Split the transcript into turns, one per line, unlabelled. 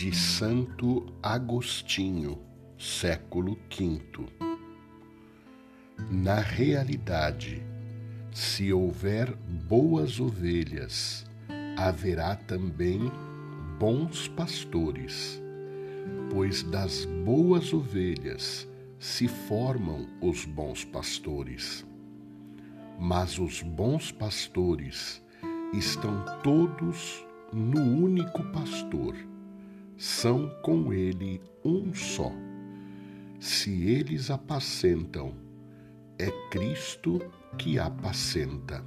de Santo Agostinho, século V. Na realidade, se houver boas ovelhas, haverá também bons pastores, pois das boas ovelhas se formam os bons pastores. Mas os bons pastores estão todos no único pastor, são com ele um só. Se eles apacentam, é Cristo que apacenta.